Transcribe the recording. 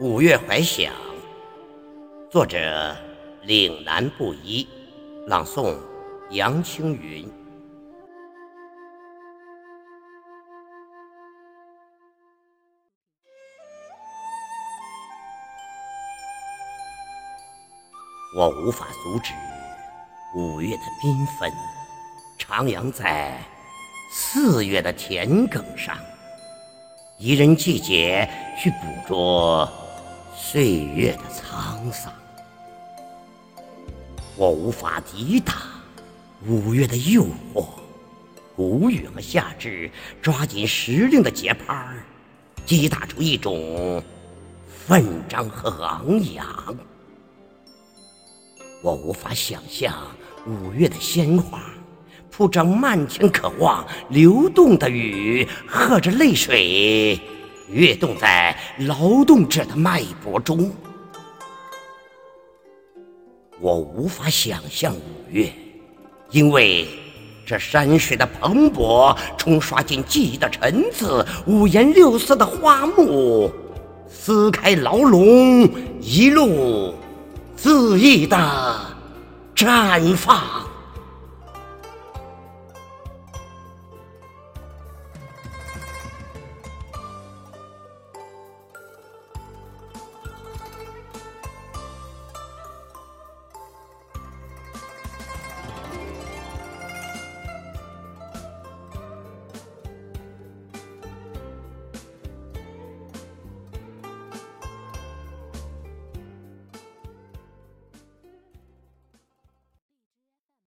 五月怀想，作者岭南布衣，朗诵杨青云。我无法阻止五月的缤纷，徜徉在四月的田埂上。宜人季节去捕捉岁月的沧桑，我无法抵挡五月的诱惑。谷雨和夏至抓紧时令的节拍儿，击打出一种奋张和昂扬。我无法想象五月的鲜花。铺张漫天渴望流动的雨，和着泪水跃动在劳动者的脉搏中。我无法想象五月，因为这山水的蓬勃冲刷进记忆的陈词，五颜六色的花木撕开牢笼，一路恣意的绽放。